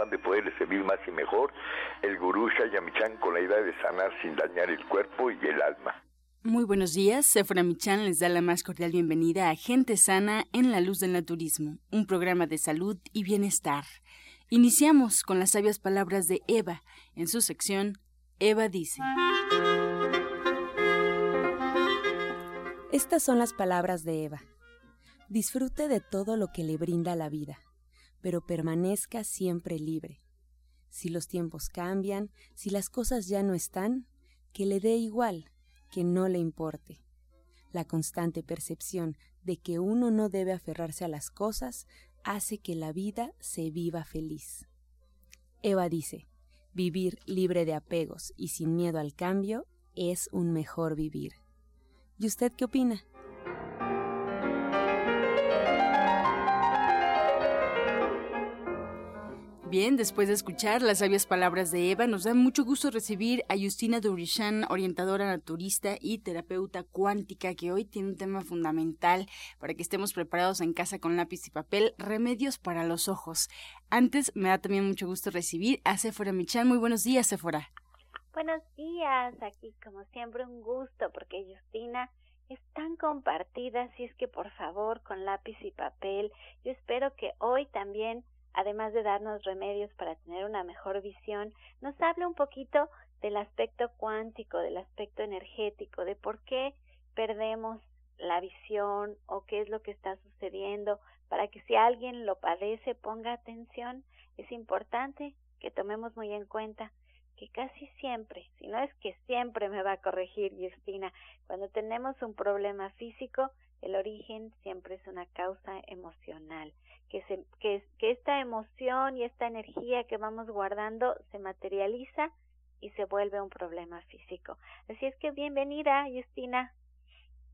afán de poder servir más y mejor, el gurú Shayamichan con la idea de sanar sin dañar el cuerpo y el alma. Muy buenos días, Sephora Michan les da la más cordial bienvenida a Gente Sana en la Luz del Naturismo, un programa de salud y bienestar. Iniciamos con las sabias palabras de Eva en su sección Eva dice. Estas son las palabras de Eva. Disfrute de todo lo que le brinda la vida, pero permanezca siempre libre. Si los tiempos cambian, si las cosas ya no están, que le dé igual, que no le importe. La constante percepción de que uno no debe aferrarse a las cosas hace que la vida se viva feliz. Eva dice, vivir libre de apegos y sin miedo al cambio es un mejor vivir. ¿Y usted qué opina? Bien, después de escuchar las sabias palabras de Eva, nos da mucho gusto recibir a Justina Durishan, orientadora naturista y terapeuta cuántica, que hoy tiene un tema fundamental para que estemos preparados en casa con lápiz y papel, remedios para los ojos. Antes, me da también mucho gusto recibir a Sephora Michan. Muy buenos días, Sephora. Buenos días, aquí como siempre un gusto, porque Justina es tan compartida, así es que por favor con lápiz y papel, yo espero que hoy también además de darnos remedios para tener una mejor visión, nos habla un poquito del aspecto cuántico, del aspecto energético, de por qué perdemos la visión o qué es lo que está sucediendo, para que si alguien lo padece ponga atención. Es importante que tomemos muy en cuenta que casi siempre, si no es que siempre me va a corregir Justina, cuando tenemos un problema físico, el origen siempre es una causa emocional que, se, que, esta emoción y esta energía que vamos guardando se materializa y se vuelve un problema físico. Así es que bienvenida, Justina.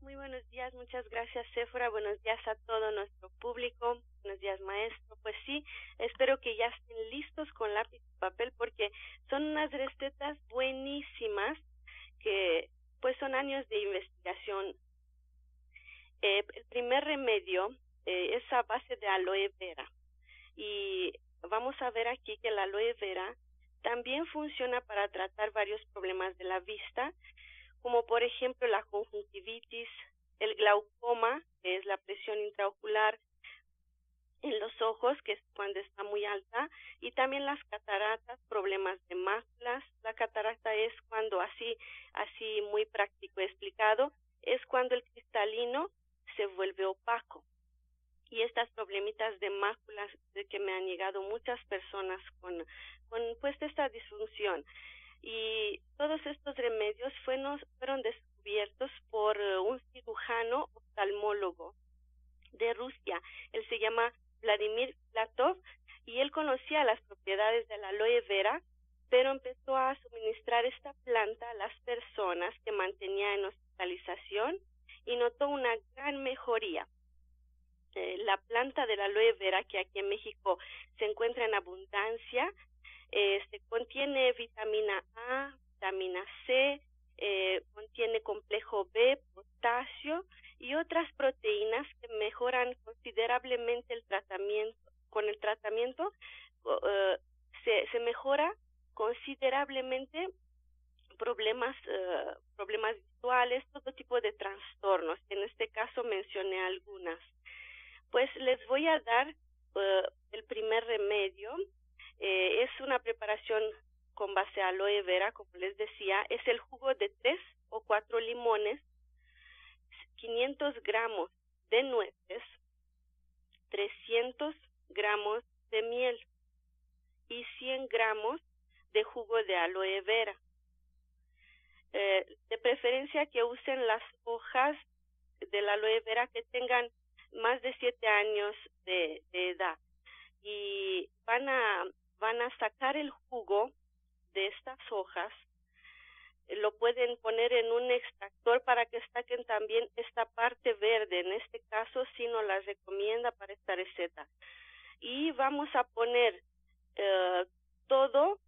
Muy buenos días, muchas gracias, Sephora. Buenos días a todo nuestro público. Buenos días, maestro. Pues sí, espero que ya estén listos con lápiz y papel porque son unas recetas buenísimas que pues son años de investigación. Eh, el primer remedio eh, es a base de aloe vera. Y vamos a ver aquí que la aloe vera también funciona para tratar varios problemas de la vista, como por ejemplo la conjuntivitis, el glaucoma, que es la presión intraocular en los ojos, que es cuando está muy alta, y también las cataratas, problemas de máculas. La catarata es cuando así, así muy práctico explicado, es cuando el cristalino se vuelve opaco y estas problemitas de máculas de que me han llegado muchas personas con, con pues esta disfunción y todos estos remedios fueron, fueron descubiertos por eh, un cirujano oftalmólogo de Rusia. Él se llama Vladimir Platov y él conocía las propiedades de la aloe vera, pero empezó a suministrar esta planta a las personas que mantenía en hospitalización y notó una gran mejoría. Eh, la planta de la aloe vera que aquí en México se encuentra en abundancia, eh, se contiene vitamina A, vitamina C, eh, contiene complejo B, potasio y otras proteínas que mejoran considerablemente el tratamiento. Con el tratamiento se, se mejora considerablemente problemas problemas visuales, todo tipo de trastornos. En este caso mencioné algunas. Pues les voy a dar uh, el primer remedio. Eh, es una preparación con base a aloe vera, como les decía. Es el jugo de tres o cuatro limones, 500 gramos de nueces, 300 gramos de miel y 100 gramos de jugo de aloe vera. Eh, de preferencia que usen las hojas de la aloe vera que tengan más de siete años de, edad y van a van a sacar el jugo de estas hojas lo pueden poner en un extractor para que saquen también esta parte verde. En este caso sí nos la recomienda para esta receta. Y vamos a poner eh, todo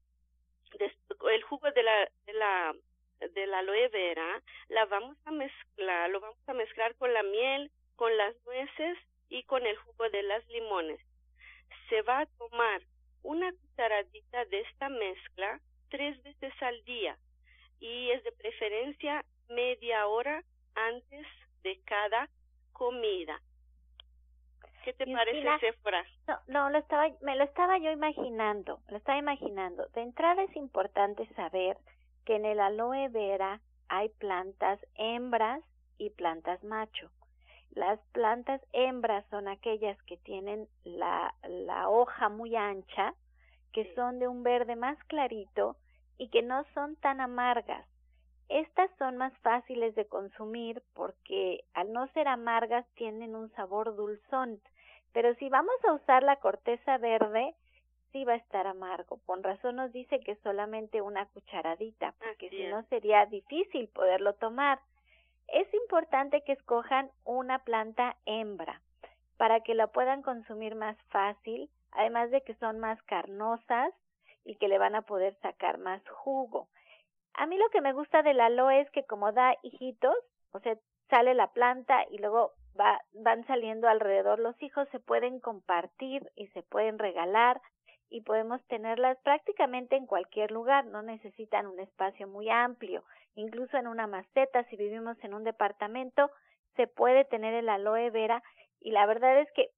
el jugo de la, de la de la aloe vera, la vamos a mezclar, lo vamos a mezclar con la miel, con las nueces y con el jugo de las limones. Se va a tomar una cucharadita de esta mezcla tres veces al día y es de preferencia media hora antes de cada comida. ¿Qué te parece, Sephora? No, no, lo estaba, me lo estaba yo imaginando, lo estaba imaginando. De entrada es importante saber que en el aloe vera hay plantas hembras y plantas macho. Las plantas hembras son aquellas que tienen la, la hoja muy ancha, que son de un verde más clarito y que no son tan amargas. Estas son más fáciles de consumir porque al no ser amargas tienen un sabor dulzón. Pero si vamos a usar la corteza verde, sí va a estar amargo. Con razón nos dice que solamente una cucharadita, porque si no sería difícil poderlo tomar. Es importante que escojan una planta hembra para que la puedan consumir más fácil, además de que son más carnosas y que le van a poder sacar más jugo. A mí lo que me gusta del aloe es que como da hijitos, o sea, sale la planta y luego va, van saliendo alrededor los hijos, se pueden compartir y se pueden regalar y podemos tenerlas prácticamente en cualquier lugar, no necesitan un espacio muy amplio, incluso en una maceta, si vivimos en un departamento, se puede tener el aloe vera y la verdad es que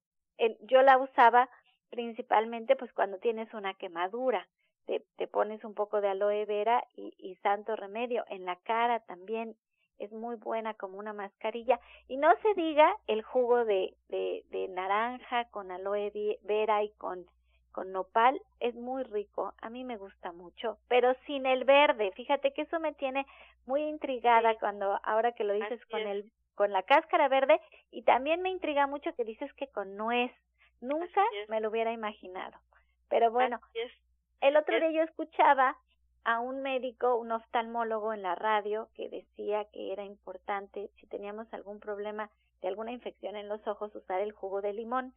yo la usaba principalmente pues cuando tienes una quemadura, te, te pones un poco de aloe vera y, y santo remedio, en la cara también es muy buena como una mascarilla y no se diga el jugo de, de, de naranja con aloe vera y con con nopal es muy rico, a mí me gusta mucho, pero sin el verde. Fíjate que eso me tiene muy intrigada cuando ahora que lo dices con el con la cáscara verde y también me intriga mucho que dices que con nuez. Nunca me lo hubiera imaginado. Pero bueno, el otro día yo escuchaba a un médico, un oftalmólogo en la radio que decía que era importante si teníamos algún problema de alguna infección en los ojos usar el jugo de limón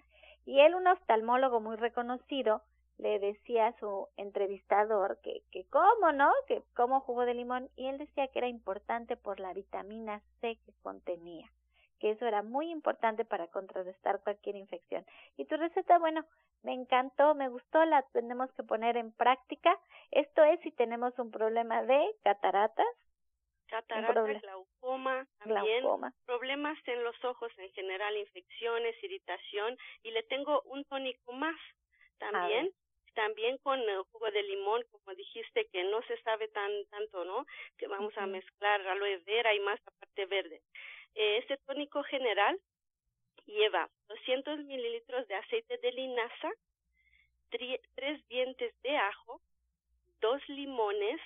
y él, un oftalmólogo muy reconocido, le decía a su entrevistador que, que cómo, ¿no? Que cómo jugo de limón. Y él decía que era importante por la vitamina C que contenía, que eso era muy importante para contrarrestar cualquier infección. Y tu receta, bueno, me encantó, me gustó, la tenemos que poner en práctica. Esto es si tenemos un problema de cataratas, catarata, glaucoma, también problemas en los ojos en general, infecciones, irritación y le tengo un tónico más también. También con el jugo de limón, como dijiste, que no se sabe tan tanto, ¿no? Que vamos a mezclar aloe vera y más la parte verde. Eh, este tónico general lleva 200 mililitros de aceite de linaza, tres dientes de ajo, dos limones,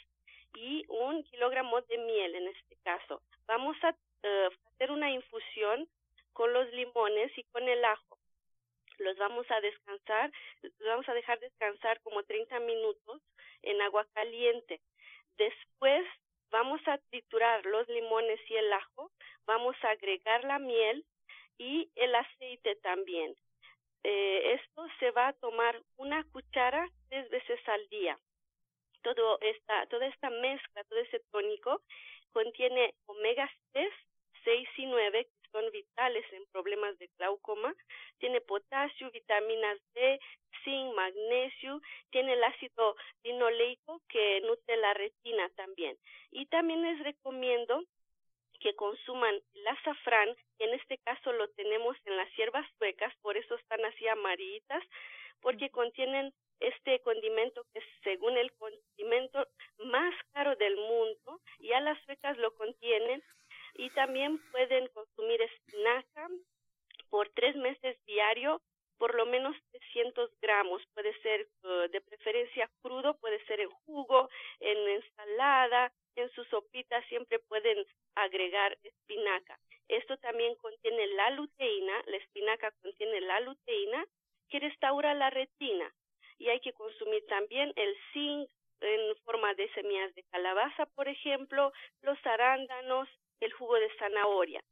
y un kilogramo de miel en este caso. Vamos a eh, hacer una infusión con los limones y con el ajo. Los vamos a descansar, vamos a dejar descansar como 30 minutos en agua caliente. Después vamos a triturar los limones y el ajo, vamos a agregar la miel y el aceite también. Eh, esto se va a tomar una cuchara tres veces al día todo esta, toda esta mezcla, todo ese tónico, contiene omega 3, 6 y 9, que son vitales en problemas de glaucoma, tiene potasio, vitaminas D, zinc, magnesio, tiene el ácido linoleico que nutre la retina también. Y también les recomiendo que consuman el azafrán, en este caso lo tenemos en las hierbas suecas, por eso están así amarillitas, porque contienen este condimento que es según el condimento más caro del mundo, ya las suecas lo contienen y también pueden consumir espinaca por tres meses diario por lo menos 300 gramos. Puede ser uh, de preferencia crudo, puede ser en jugo, en ensalada, en su sopita siempre pueden agregar espinaca. Esto también contiene la luteína, la espinaca contiene la luteína que restaura la retina y hay que consumir también el zinc, en forma de semillas de calabaza, por ejemplo, los arándanos, el jugo de zanahoria.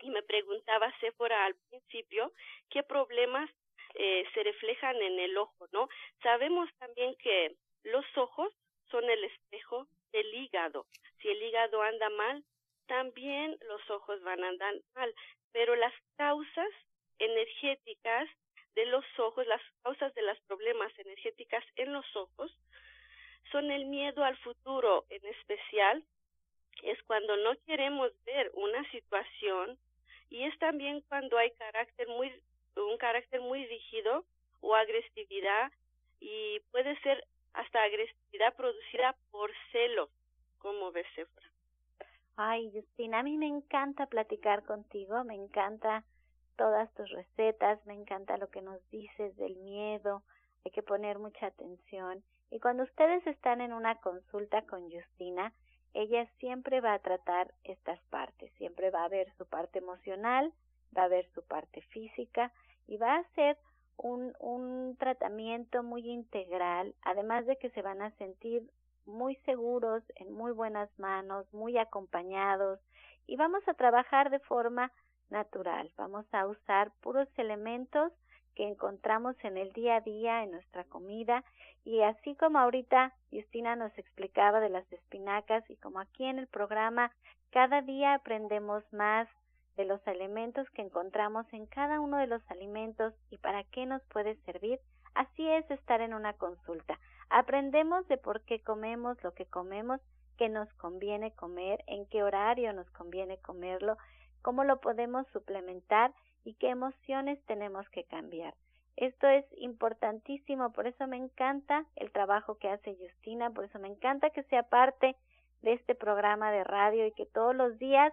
Y me preguntaba Sephora al principio qué problemas eh, se reflejan en el ojo, ¿no? Sabemos también que los ojos son el espejo del hígado. Si el hígado anda mal, también los ojos van a andar mal. Pero las causas energéticas de los ojos, las causas de los problemas energéticas en los ojos, son el miedo al futuro, en especial es cuando no queremos ver una situación y es también cuando hay carácter muy un carácter muy rígido o agresividad y puede ser hasta agresividad producida por celos, como ves. Ay, Justina, a mí me encanta platicar contigo, me encanta todas tus recetas, me encanta lo que nos dices del miedo, hay que poner mucha atención. Y cuando ustedes están en una consulta con Justina, ella siempre va a tratar estas partes, siempre va a ver su parte emocional, va a ver su parte física y va a hacer un, un tratamiento muy integral, además de que se van a sentir muy seguros, en muy buenas manos, muy acompañados y vamos a trabajar de forma natural. Vamos a usar puros elementos que encontramos en el día a día, en nuestra comida y así como ahorita Justina nos explicaba de las espinacas y como aquí en el programa cada día aprendemos más de los elementos que encontramos en cada uno de los alimentos y para qué nos puede servir, así es estar en una consulta. Aprendemos de por qué comemos lo que comemos, qué nos conviene comer, en qué horario nos conviene comerlo, cómo lo podemos suplementar y qué emociones tenemos que cambiar. Esto es importantísimo, por eso me encanta el trabajo que hace Justina, por eso me encanta que sea parte de este programa de radio y que todos los días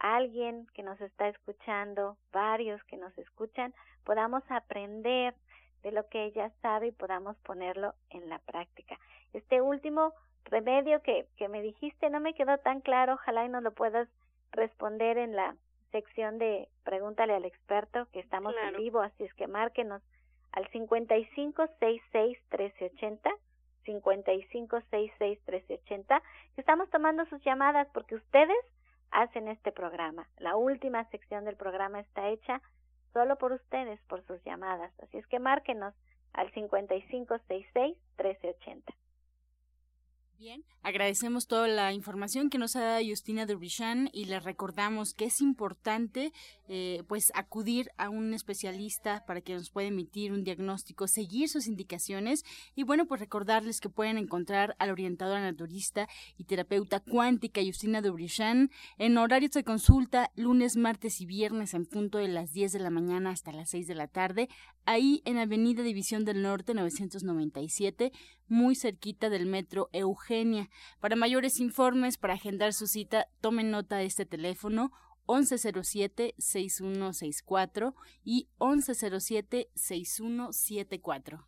alguien que nos está escuchando, varios que nos escuchan, podamos aprender de lo que ella sabe y podamos ponerlo en la práctica. Este último remedio que, que me dijiste no me quedó tan claro, ojalá y nos lo puedas responder en la sección de Pregúntale al experto, que estamos en vivo, así es que márquenos al 5566-1380, 5566-1380, que estamos tomando sus llamadas porque ustedes hacen este programa. La última sección del programa está hecha solo por ustedes, por sus llamadas. Así es que márquenos al 5566-1380. Bien, agradecemos toda la información que nos ha dado Justina Durbichan y le recordamos que es importante eh, pues acudir a un especialista para que nos pueda emitir un diagnóstico, seguir sus indicaciones y bueno pues recordarles que pueden encontrar al orientador naturista y terapeuta cuántica Justina Dubrichan en horarios de consulta lunes, martes y viernes en punto de las 10 de la mañana hasta las 6 de la tarde, ahí en Avenida División del Norte 997 muy cerquita del metro Eugenia. Para mayores informes, para agendar su cita, tomen nota de este teléfono 1107-6164 y 1107-6174.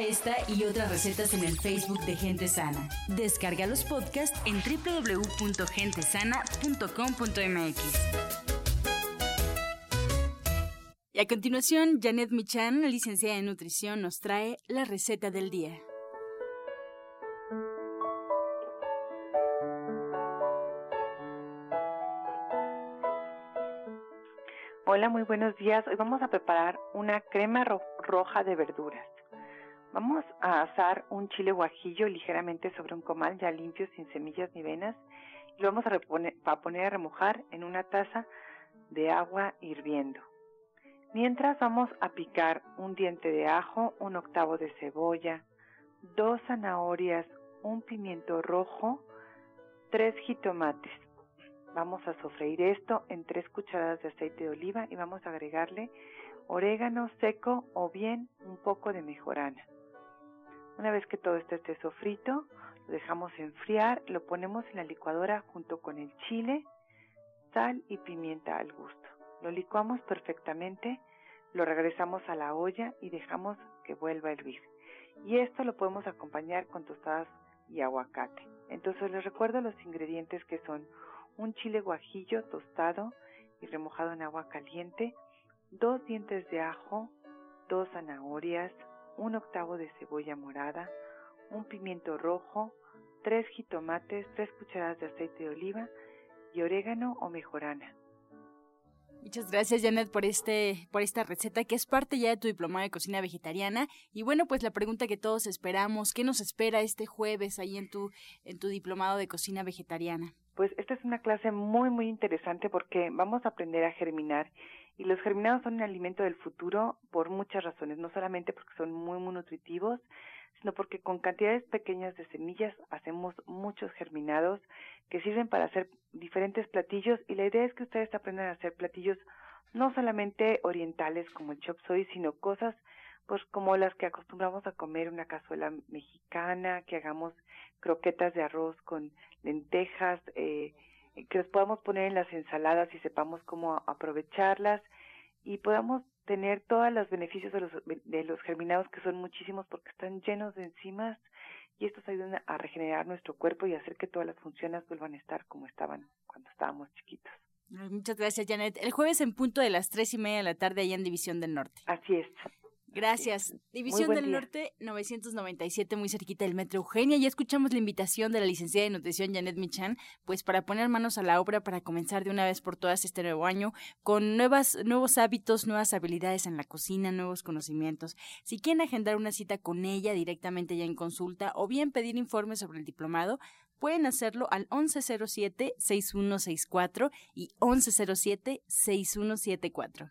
Esta y otras recetas en el Facebook de Gente Sana. Descarga los podcasts en www.gentesana.com.mx. Y a continuación, Janet Michan, licenciada en nutrición, nos trae la receta del día. Hola, muy buenos días. Hoy vamos a preparar una crema roja de verduras. Vamos a asar un chile guajillo ligeramente sobre un comal ya limpio, sin semillas ni venas. Y lo vamos a, a poner a remojar en una taza de agua hirviendo. Mientras vamos a picar un diente de ajo, un octavo de cebolla, dos zanahorias, un pimiento rojo, tres jitomates. Vamos a sofreír esto en tres cucharadas de aceite de oliva y vamos a agregarle orégano seco o bien un poco de mejorana. Una vez que todo esto esté sofrito, lo dejamos enfriar, lo ponemos en la licuadora junto con el chile, sal y pimienta al gusto. Lo licuamos perfectamente, lo regresamos a la olla y dejamos que vuelva a hervir. Y esto lo podemos acompañar con tostadas y aguacate. Entonces les recuerdo los ingredientes que son un chile guajillo tostado y remojado en agua caliente, dos dientes de ajo, dos zanahorias, un octavo de cebolla morada, un pimiento rojo, tres jitomates, tres cucharadas de aceite de oliva y orégano o mejorana. Muchas gracias Janet por este por esta receta que es parte ya de tu diplomado de cocina vegetariana y bueno pues la pregunta que todos esperamos qué nos espera este jueves ahí en tu en tu diplomado de cocina vegetariana. Pues esta es una clase muy muy interesante porque vamos a aprender a germinar y los germinados son un alimento del futuro por muchas razones no solamente porque son muy muy nutritivos sino porque con cantidades pequeñas de semillas hacemos muchos germinados que sirven para hacer diferentes platillos y la idea es que ustedes aprendan a hacer platillos no solamente orientales como el chop suey, sino cosas pues como las que acostumbramos a comer una cazuela mexicana, que hagamos croquetas de arroz con lentejas, eh, que los podamos poner en las ensaladas y sepamos cómo aprovecharlas y podamos tener todos los beneficios de los, de los germinados que son muchísimos porque están llenos de enzimas y estos ayudan a regenerar nuestro cuerpo y hacer que todas las funciones vuelvan a estar como estaban cuando estábamos chiquitos. Muchas gracias, Janet. El jueves en punto de las tres y media de la tarde allá en División del Norte. Así es. Gracias. División del Norte 997, muy cerquita del Metro Eugenia. Ya escuchamos la invitación de la licenciada de nutrición Janet Michan, pues para poner manos a la obra, para comenzar de una vez por todas este nuevo año con nuevas, nuevos hábitos, nuevas habilidades en la cocina, nuevos conocimientos. Si quieren agendar una cita con ella directamente ya en consulta o bien pedir informes sobre el diplomado, pueden hacerlo al 1107-6164 y 1107-6174.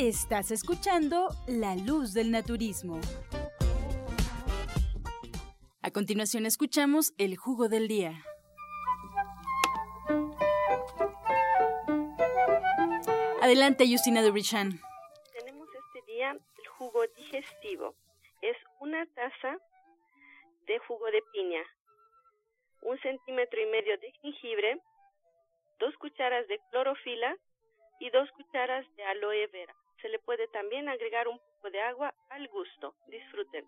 Estás escuchando La Luz del Naturismo. A continuación escuchamos el jugo del día. Adelante, Justina Dubrichan. Tenemos este día el jugo digestivo. Es una taza de jugo de piña, un centímetro y medio de jengibre, dos cucharas de clorofila y dos cucharas de aloe vera. Se le puede también agregar un poco de agua al gusto. Disfruten.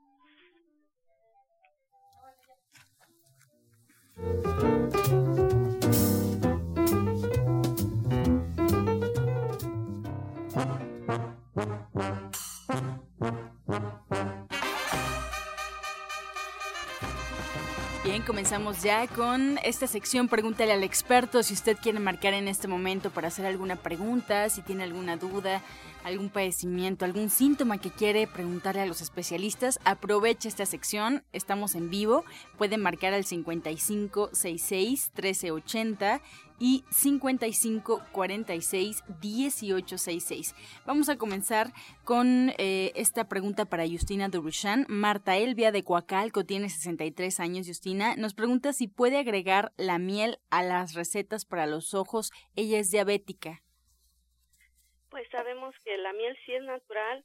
Bien, comenzamos ya con esta sección Pregúntale al experto. Si usted quiere marcar en este momento para hacer alguna pregunta, si tiene alguna duda, algún padecimiento, algún síntoma que quiere preguntarle a los especialistas, aproveche esta sección. Estamos en vivo. Pueden marcar al 5566 1380 y 5546 1866. Vamos a comenzar con eh, esta pregunta para Justina Durushan. Marta Elvia de Coacalco tiene 63 años. Justina nos pregunta si puede agregar la miel a las recetas para los ojos. Ella es diabética. Pues sabemos que la miel sí es natural,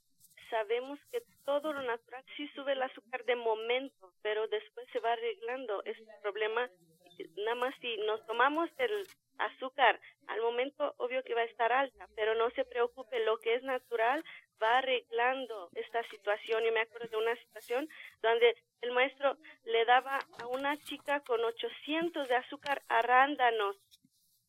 sabemos que todo lo natural sí sube el azúcar de momento, pero después se va arreglando. Es un problema, nada más si nos tomamos el azúcar al momento, obvio que va a estar alta, pero no se preocupe, lo que es natural va arreglando esta situación. Y me acuerdo de una situación donde el maestro le daba a una chica con 800 de azúcar arándanos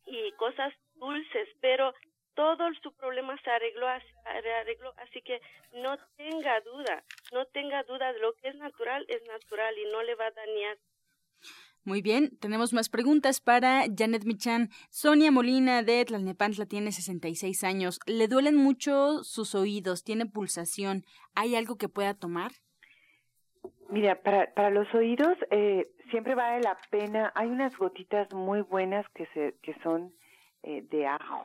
y cosas dulces, pero todo su problema se arregló, arregló, así que no tenga duda, no tenga duda de lo que es natural es natural y no le va a dañar. Muy bien, tenemos más preguntas para Janet Michan. Sonia Molina de Tlalnepantla tiene 66 años. Le duelen mucho sus oídos, tiene pulsación. ¿Hay algo que pueda tomar? Mira, para, para los oídos eh, siempre vale la pena. Hay unas gotitas muy buenas que, se, que son eh, de ajo